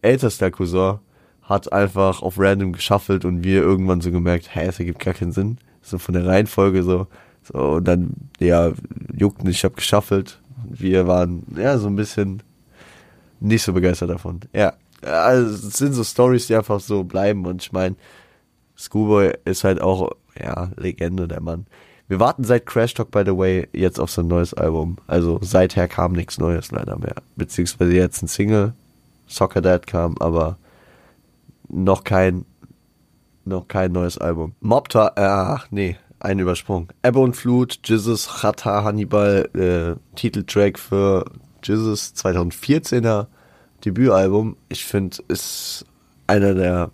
ältester Cousin hat einfach auf random geschaffelt und wir irgendwann so gemerkt, hä, es ergibt gar keinen Sinn. So von der Reihenfolge so. So, und dann, ja, juckt nicht, ich hab geschaffelt. Wir waren, ja, so ein bisschen nicht so begeistert davon. Ja, also es sind so Stories, die einfach so bleiben und ich meine, Schoolboy ist halt auch, ja, Legende, der Mann. Wir warten seit Crash Talk, by the way, jetzt auf sein neues Album. Also seither kam nichts Neues leider mehr. Beziehungsweise jetzt ein Single, Soccer Dad kam, aber noch kein, noch kein neues Album. Mobta, äh, ach nee, ein Übersprung. Ebbe und Flut, Jesus, Chata, Hannibal, äh, Titeltrack für Jesus 2014er Debütalbum. Ich finde, ist einer der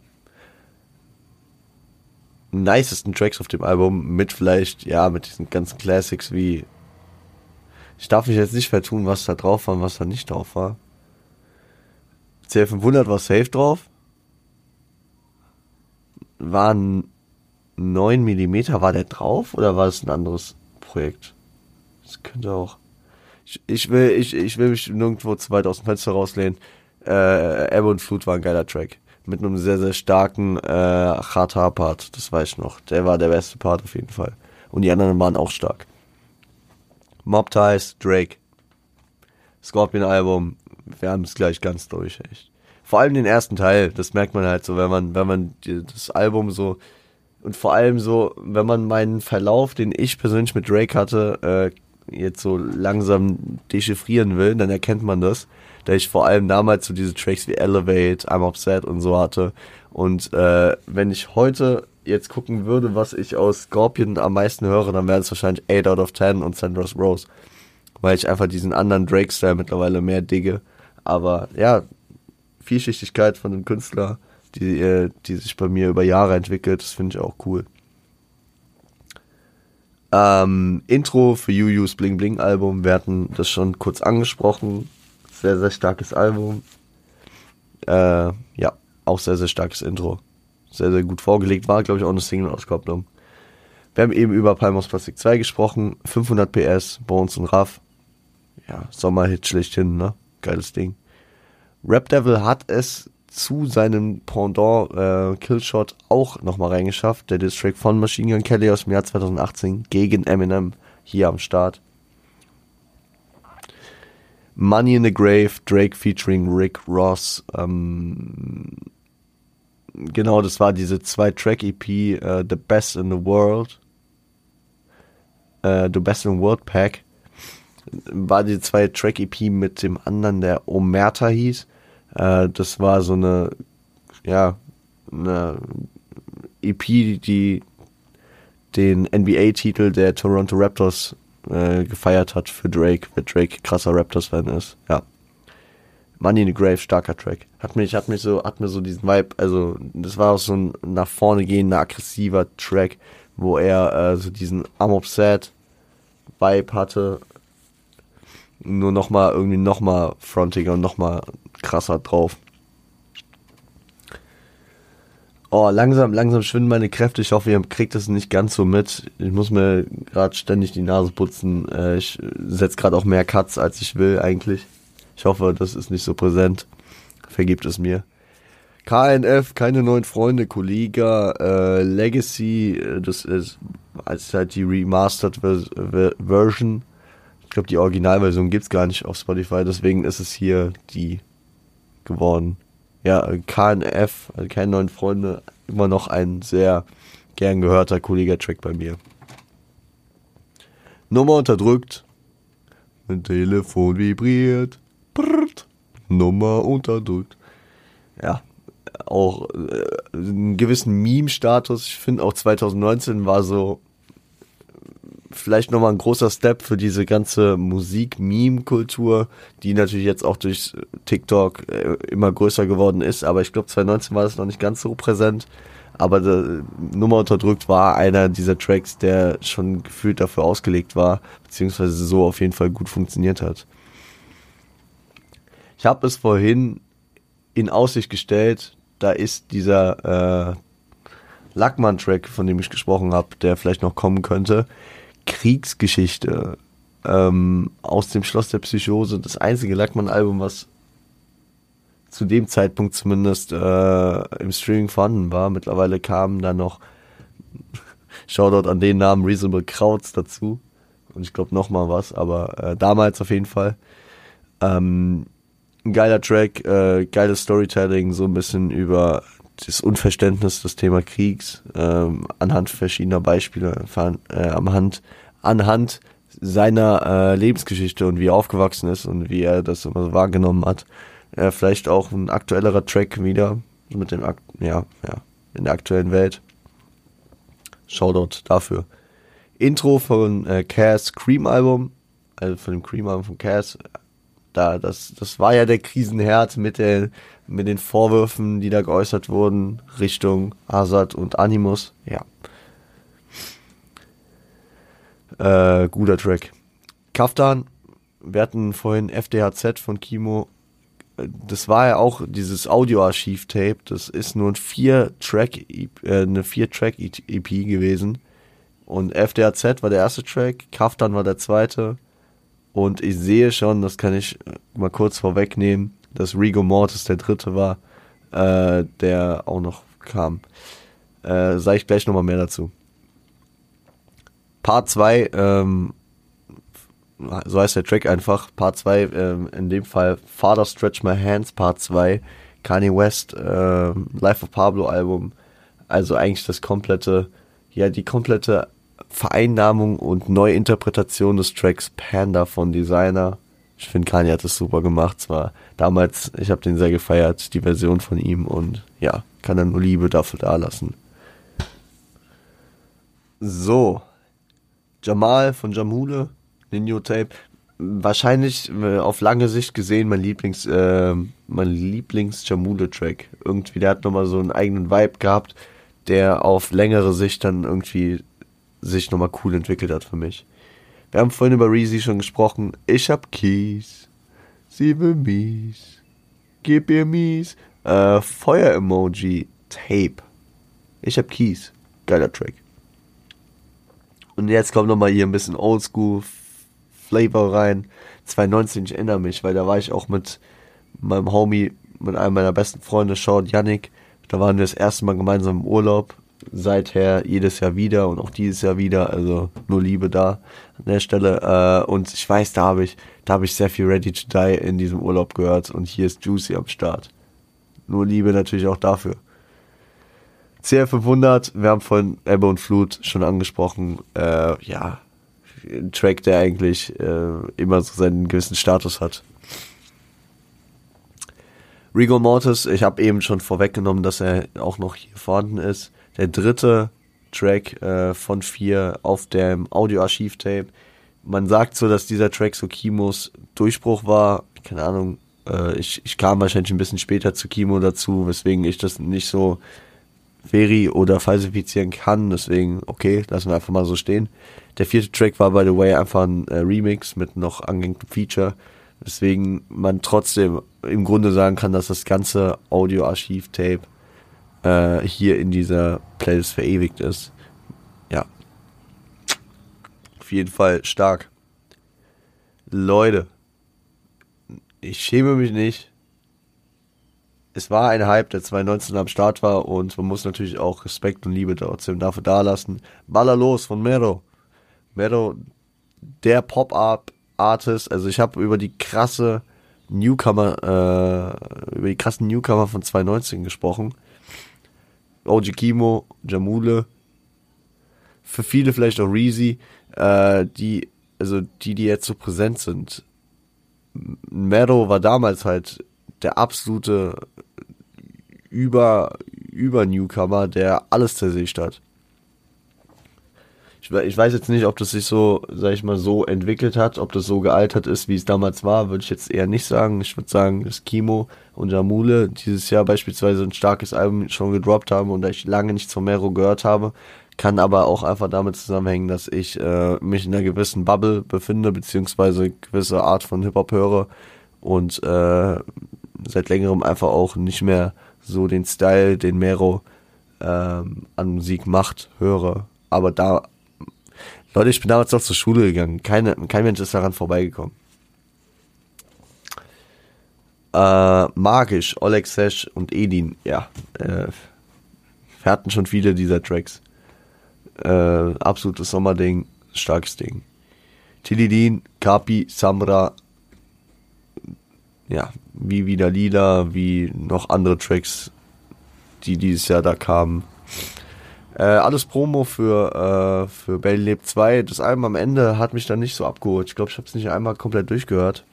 nicesten Tracks auf dem Album mit vielleicht, ja, mit diesen ganzen Classics wie ich darf mich jetzt nicht vertun, was da drauf war und was da nicht drauf war. CL500 war safe drauf waren 9 mm, war der drauf oder war das ein anderes Projekt? Das könnte auch. Ich, ich will, ich, ich will mich nirgendwo zu weit aus dem Fenster rauslehnen. Äh, Ebbe und Flut war ein geiler Track. Mit einem sehr, sehr starken äh, Chata-Part, das weiß ich noch. Der war der beste Part auf jeden Fall. Und die anderen waren auch stark. Mob Ties, Drake. Scorpion-Album, wir haben es gleich ganz durch, echt vor allem den ersten Teil, das merkt man halt so, wenn man, wenn man das Album so und vor allem so, wenn man meinen Verlauf, den ich persönlich mit Drake hatte, äh, jetzt so langsam dechiffrieren will, dann erkennt man das, da ich vor allem damals so diese Tracks wie Elevate, I'm Upset und so hatte. Und äh, wenn ich heute jetzt gucken würde, was ich aus Scorpion am meisten höre, dann wäre es wahrscheinlich 8 out of 10 und Sandra's Rose. Weil ich einfach diesen anderen Drake-Style mittlerweile mehr digge. Aber ja, Vielschichtigkeit von dem Künstler, die, äh, die sich bei mir über Jahre entwickelt, das finde ich auch cool. Ähm, Intro für Yu's Bling Bling Album, wir hatten das schon kurz angesprochen. Sehr, sehr starkes Album. Äh, ja, auch sehr, sehr starkes Intro. Sehr, sehr gut vorgelegt. War, glaube ich, auch eine Single-Auskopplung. Wir haben eben über Palmos Plastic 2 gesprochen. 500 PS, Bones und Raff. Ja, Sommerhit schlechthin, ne? Geiles Ding. Rap Devil hat es zu seinem Pendant äh, Killshot auch nochmal reingeschafft. Der Distrack von Machine Gun Kelly aus dem Jahr 2018 gegen Eminem hier am Start. Money in the Grave, Drake featuring Rick Ross. Ähm, genau, das war diese zwei Track EP, uh, The Best in the World, uh, The Best in the World Pack. War die zwei Track EP mit dem anderen, der Omerta hieß. Uh, das war so eine, ja, eine EP, die den NBA-Titel der Toronto Raptors äh, gefeiert hat für Drake, weil Drake krasser Raptors-Fan ist. Ja. Money in the Grave, starker Track. Hat mich, hat mich so, hat mir so diesen Vibe, also das war auch so ein nach vorne gehender, aggressiver Track, wo er äh, so diesen I'm upset Vibe hatte. Nur nochmal irgendwie nochmal frontiger und nochmal krasser drauf. Oh, langsam, langsam schwinden meine Kräfte. Ich hoffe, ihr kriegt es nicht ganz so mit. Ich muss mir gerade ständig die Nase putzen. Äh, ich setze gerade auch mehr Cuts, als ich will eigentlich. Ich hoffe, das ist nicht so präsent. Vergibt es mir. KNF, keine neuen Freunde, Kollega, äh, Legacy, äh, das ist als halt die Remastered Version. Ich glaube, die Originalversion gibt's gar nicht auf Spotify, deswegen ist es hier die geworden ja, KNF, also keine neuen Freunde, immer noch ein sehr gern gehörter, cooliger Track bei mir. Nummer unterdrückt. Mein Telefon vibriert. Brrrt. Nummer unterdrückt. Ja, auch äh, einen gewissen Meme-Status. Ich finde auch 2019 war so vielleicht nochmal ein großer Step für diese ganze Musik-Meme-Kultur, die natürlich jetzt auch durch TikTok äh, immer größer geworden ist. Aber ich glaube, 2019 war das noch nicht ganz so präsent. Aber der Nummer unterdrückt war einer dieser Tracks, der schon gefühlt dafür ausgelegt war, beziehungsweise so auf jeden Fall gut funktioniert hat. Ich habe es vorhin in Aussicht gestellt, da ist dieser äh, Lackmann-Track, von dem ich gesprochen habe, der vielleicht noch kommen könnte. Kriegsgeschichte ähm, aus dem Schloss der Psychose. Das einzige Lackmann-Album, was zu dem Zeitpunkt zumindest äh, im Streaming vorhanden war. Mittlerweile kamen da noch Shoutout an den Namen Reasonable Krauts dazu. Und ich glaube noch mal was, aber äh, damals auf jeden Fall. Ähm, ein geiler Track, äh, geiles Storytelling, so ein bisschen über das Unverständnis des Thema Kriegs ähm, anhand verschiedener Beispiele, äh, anhand, anhand seiner äh, Lebensgeschichte und wie er aufgewachsen ist und wie er das immer wahrgenommen hat. Äh, vielleicht auch ein aktuellerer Track wieder mit dem, Akt ja, ja, in der aktuellen Welt. Shoutout dafür. Intro von äh, Cass Cream Album, also von dem Cream Album von Cass, da, das, das war ja der Krisenherd mit, der, mit den Vorwürfen, die da geäußert wurden, Richtung Azad und Animus. Ja. Äh, guter Track. Kaftan, wir hatten vorhin FDHZ von Kimo. Das war ja auch dieses Audioarchiv-Tape. Das ist nur ein vier Track, äh, eine vier Track EP gewesen. Und FDHZ war der erste Track, Kaftan war der zweite. Und ich sehe schon, das kann ich mal kurz vorwegnehmen, dass Rigo Mortis der dritte war, äh, der auch noch kam. Äh, sage ich gleich nochmal mehr dazu. Part 2, ähm, so heißt der Track einfach, Part 2, ähm, in dem Fall Father Stretch My Hands, Part 2, Kanye West, äh, Life of Pablo Album, also eigentlich das komplette, ja, die komplette Vereinnahmung und Neuinterpretation des Tracks Panda von Designer. Ich finde, Kanye hat das super gemacht. Zwar damals, ich habe den sehr gefeiert, die Version von ihm und ja, kann er nur Liebe dafür dalassen. So. Jamal von Jamule, Ninjo Tape. Wahrscheinlich äh, auf lange Sicht gesehen mein Lieblings, äh, mein Lieblings Jamule Track. Irgendwie, der hat nochmal so einen eigenen Vibe gehabt, der auf längere Sicht dann irgendwie sich nochmal cool entwickelt hat für mich. Wir haben vorhin über Reezy schon gesprochen. Ich hab Keys. Sie will mies. Gib ihr mies. Äh, Feuer-Emoji. Tape. Ich hab Keys. Geiler Track. Und jetzt kommt nochmal hier ein bisschen Oldschool Flavor rein. 2019, ich erinnere mich, weil da war ich auch mit meinem Homie, mit einem meiner besten Freunde, Sean Yannick. Da waren wir das erste Mal gemeinsam im Urlaub. Seither jedes Jahr wieder und auch dieses Jahr wieder. Also nur Liebe da an der Stelle. Äh, und ich weiß, da habe ich, da habe ich sehr viel Ready to Die in diesem Urlaub gehört. Und hier ist Juicy am Start. Nur Liebe natürlich auch dafür. CR500, wir haben von Ebbe und Flut schon angesprochen. Äh, ja, ein Track, der eigentlich äh, immer so seinen gewissen Status hat. Rigo Mortis, ich habe eben schon vorweggenommen, dass er auch noch hier vorhanden ist. Der dritte Track äh, von vier auf dem Audioarchiv-Tape. Man sagt so, dass dieser Track so Kimos Durchbruch war. Keine Ahnung, äh, ich, ich kam wahrscheinlich ein bisschen später zu Kimo dazu, weswegen ich das nicht so veri- oder falsifizieren kann. Deswegen, okay, lassen wir einfach mal so stehen. Der vierte Track war, by the way, einfach ein äh, Remix mit noch angehängtem Feature. Deswegen man trotzdem im Grunde sagen kann, dass das ganze Audioarchiv-Tape äh, hier in dieser Playlist verewigt ist. Ja. Auf jeden Fall stark. Leute, ich schäme mich nicht. Es war ein Hype, der 2019 am Start war und man muss natürlich auch Respekt und Liebe trotzdem dafür dalassen. Baller los von Mero. Mero, der Pop-Up-Artist. Also ich habe über die krasse Newcomer, äh, über die krassen Newcomer von 2019 gesprochen. OG Kimo, Jamule, für viele vielleicht auch Reezy, äh, die, also die, die jetzt so präsent sind. Mero war damals halt der absolute über, über Newcomer, der alles zersicht hat. Ich, ich weiß jetzt nicht, ob das sich so, sag ich mal, so entwickelt hat, ob das so gealtert ist, wie es damals war, würde ich jetzt eher nicht sagen. Ich würde sagen, dass Kimo und Jamule dieses Jahr beispielsweise ein starkes Album schon gedroppt haben und ich lange nichts von Mero gehört habe. Kann aber auch einfach damit zusammenhängen, dass ich äh, mich in einer gewissen Bubble befinde, beziehungsweise gewisse Art von Hip-Hop höre und äh, seit längerem einfach auch nicht mehr so den Style, den Mero ähm, an Musik macht, höre. Aber da Leute, ich bin damals noch zur Schule gegangen. Keine, kein Mensch ist daran vorbeigekommen. Äh, magisch, Oleg Sesh und Edin, ja. Äh, wir hatten schon viele dieser Tracks. Äh, absolutes Sommerding, starkes Ding. Tilidin, Kapi, Samra, ja, wie wieder Lila, wie noch andere Tracks, die dieses Jahr da kamen. Äh, alles Promo für, äh, für Belly Lebt 2. Das Album am Ende hat mich dann nicht so abgeholt. Ich glaube, ich habe es nicht einmal komplett durchgehört.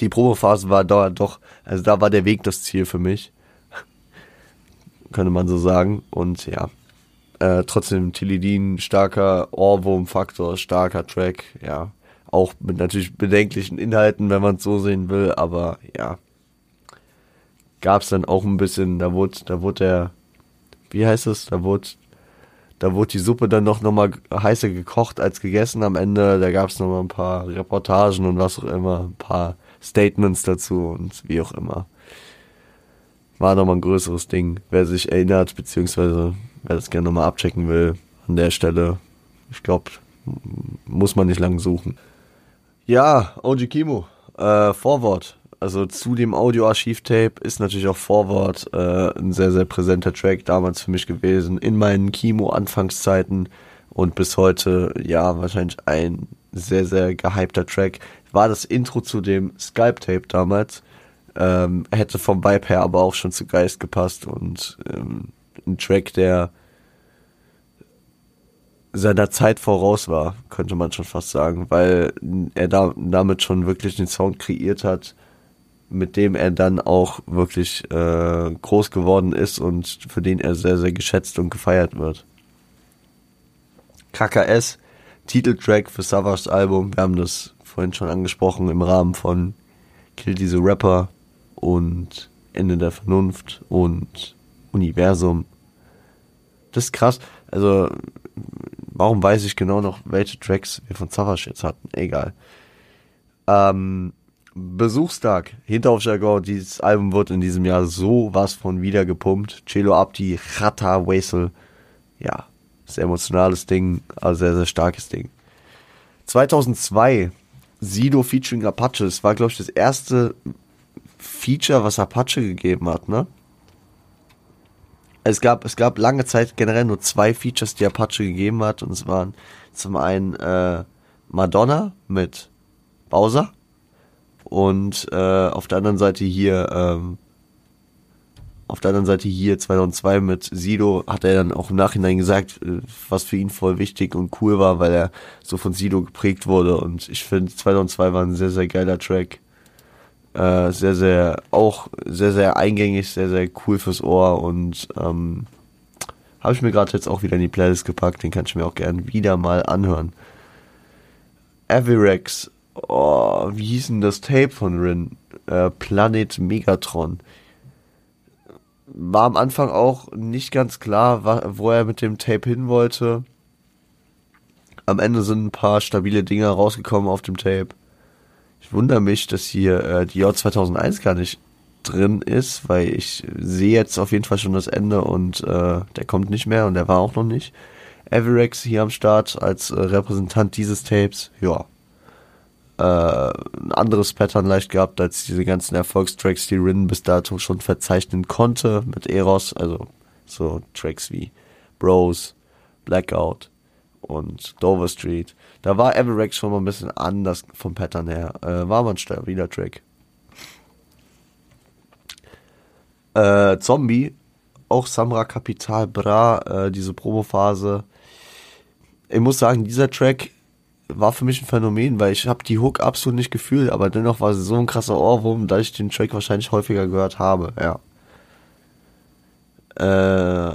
Die Promophase war da doch, also da war der Weg das Ziel für mich. Könnte man so sagen. Und ja, äh, trotzdem Tilidin, starker Ohrwurm-Faktor, starker Track, ja. Auch mit natürlich bedenklichen Inhalten, wenn man es so sehen will, aber ja. Gab es dann auch ein bisschen, da wurde, da wurde der wie heißt es, da wurde, da wurde die Suppe dann noch, noch mal heißer gekocht als gegessen am Ende. Da gab es noch mal ein paar Reportagen und was auch immer, ein paar Statements dazu und wie auch immer. War noch mal ein größeres Ding. Wer sich erinnert, beziehungsweise wer das gerne noch mal abchecken will, an der Stelle, ich glaube, muss man nicht lang suchen. Ja, OG Kimo, äh, Vorwort also zu dem Audioarchiv-Tape ist natürlich auch Forward äh, ein sehr, sehr präsenter Track damals für mich gewesen, in meinen Kimo-Anfangszeiten und bis heute, ja, wahrscheinlich ein sehr, sehr gehypter Track. War das Intro zu dem Skype-Tape damals, ähm, hätte vom Vibe her aber auch schon zu Geist gepasst und ähm, ein Track, der seiner Zeit voraus war, könnte man schon fast sagen, weil er da, damit schon wirklich den Sound kreiert hat, mit dem er dann auch wirklich äh, groß geworden ist und für den er sehr, sehr geschätzt und gefeiert wird. KKS, Titeltrack für Savage Album. Wir haben das vorhin schon angesprochen im Rahmen von Kill diese Rapper und Ende der Vernunft und Universum. Das ist krass. Also, warum weiß ich genau noch, welche Tracks wir von Savage jetzt hatten? Egal. Ähm, Besuchstag, Hinterhofjargon, dieses Album wird in diesem Jahr so was von wieder gepumpt. Celo Abdi, Chata Wesel. Ja, sehr emotionales Ding, also sehr, sehr starkes Ding. 2002, Sido featuring Apache. Das war, glaube ich, das erste Feature, was Apache gegeben hat, ne? Es gab, es gab lange Zeit generell nur zwei Features, die Apache gegeben hat. Und es waren zum einen äh, Madonna mit Bowser und äh, auf der anderen Seite hier, ähm, auf der anderen Seite hier 2002 mit Sido hat er dann auch im Nachhinein gesagt, äh, was für ihn voll wichtig und cool war, weil er so von Sido geprägt wurde. Und ich finde 2002 war ein sehr, sehr geiler Track. Äh, sehr, sehr, auch sehr, sehr eingängig, sehr, sehr cool fürs Ohr und ähm, habe ich mir gerade jetzt auch wieder in die Playlist gepackt, den kann ich mir auch gern wieder mal anhören. Avirex oh, wie hieß denn das Tape von Rin? Äh, Planet Megatron. War am Anfang auch nicht ganz klar, wo er mit dem Tape hin wollte. Am Ende sind ein paar stabile Dinger rausgekommen auf dem Tape. Ich wundere mich, dass hier äh, die J 2001 gar nicht drin ist, weil ich sehe jetzt auf jeden Fall schon das Ende und äh, der kommt nicht mehr und der war auch noch nicht. Everex hier am Start als äh, Repräsentant dieses Tapes. Ja, äh, ein anderes Pattern leicht gehabt als diese ganzen Erfolgstracks, die Rin bis dato schon verzeichnen konnte mit Eros, also so Tracks wie Bros, Blackout und Dover Street. Da war Everex schon mal ein bisschen anders vom Pattern her. Äh, war mal ein stabiler Track. Äh, Zombie, auch Samra Capital Bra, äh, diese Promophase. Ich muss sagen, dieser Track war für mich ein Phänomen, weil ich habe die Hook absolut nicht gefühlt, aber dennoch war sie so ein krasser Ohrwurm, dass ich den Track wahrscheinlich häufiger gehört habe, ja. Äh,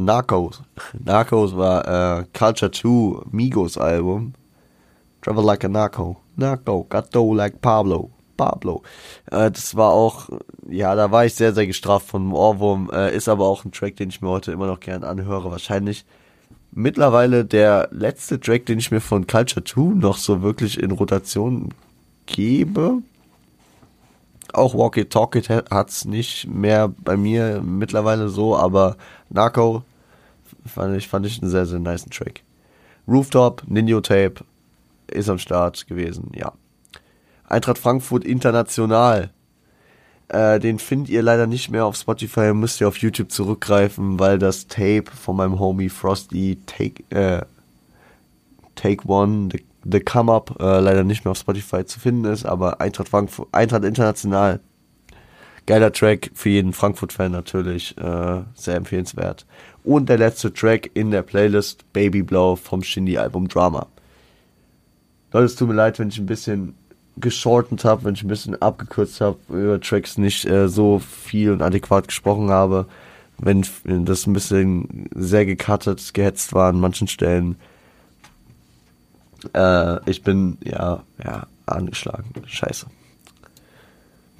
Narcos. Narcos war äh, Culture 2 Migos Album. Travel like a Narco. Narco, Gato like Pablo. Pablo. Äh, das war auch, ja, da war ich sehr, sehr gestraft von Ohrwurm. Äh, ist aber auch ein Track, den ich mir heute immer noch gern anhöre. Wahrscheinlich mittlerweile der letzte Track, den ich mir von Culture 2 noch so wirklich in Rotation gebe. Auch Walk It Talk It hat's nicht mehr bei mir mittlerweile so, aber Narco fand ich, fand ich einen sehr, sehr nice Track. Rooftop, Ninjo Tape ist am Start gewesen, ja. Eintracht Frankfurt International äh, den findet ihr leider nicht mehr auf Spotify, müsst ihr auf YouTube zurückgreifen, weil das Tape von meinem Homie Frosty Take, äh, Take One, The, the Come Up, äh, leider nicht mehr auf Spotify zu finden ist, aber Eintracht, Frankfurt, Eintracht International, geiler Track für jeden Frankfurt-Fan natürlich, äh, sehr empfehlenswert. Und der letzte Track in der Playlist, Baby Blow vom Shindy-Album Drama. Leute, es tut mir leid, wenn ich ein bisschen geschortet habe, wenn ich ein bisschen abgekürzt habe, über Tracks nicht äh, so viel und adäquat gesprochen habe, wenn das ein bisschen sehr gecuttet, gehetzt war an manchen Stellen. Äh, ich bin, ja, ja, angeschlagen. Scheiße.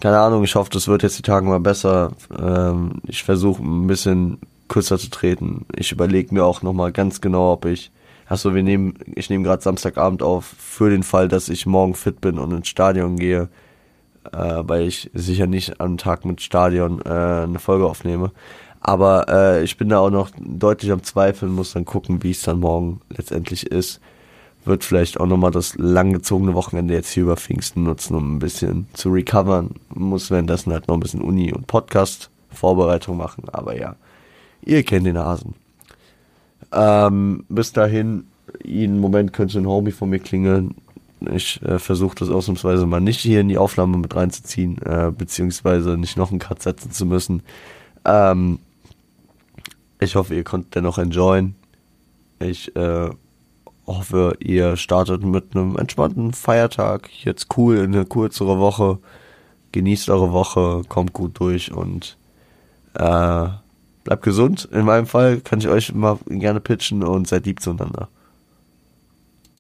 Keine Ahnung, ich hoffe, das wird jetzt die Tage mal besser. Ähm, ich versuche ein bisschen kürzer zu treten. Ich überlege mir auch nochmal ganz genau, ob ich Achso, wir nehmen, ich nehme gerade Samstagabend auf für den Fall, dass ich morgen fit bin und ins Stadion gehe, äh, weil ich sicher nicht am Tag mit Stadion äh, eine Folge aufnehme. Aber äh, ich bin da auch noch deutlich am Zweifeln, muss dann gucken, wie es dann morgen letztendlich ist. Wird vielleicht auch nochmal das langgezogene Wochenende jetzt hier über Pfingsten nutzen, um ein bisschen zu recovern. Muss währenddessen halt noch ein bisschen Uni und Podcast Vorbereitung machen, aber ja, ihr kennt den Hasen. Ähm, bis dahin, jeden Moment könnte ein Homie von mir klingeln. Ich äh, versuche das ausnahmsweise mal nicht hier in die Aufnahme mit reinzuziehen, äh, beziehungsweise nicht noch einen Cut setzen zu müssen. Ähm, ich hoffe, ihr konntet dennoch enjoyen. Ich äh, hoffe, ihr startet mit einem entspannten Feiertag. Jetzt cool in eine kürzere Woche. Genießt eure Woche, kommt gut durch und äh, bleibt gesund. In meinem Fall kann ich euch immer gerne pitchen und seid lieb zueinander.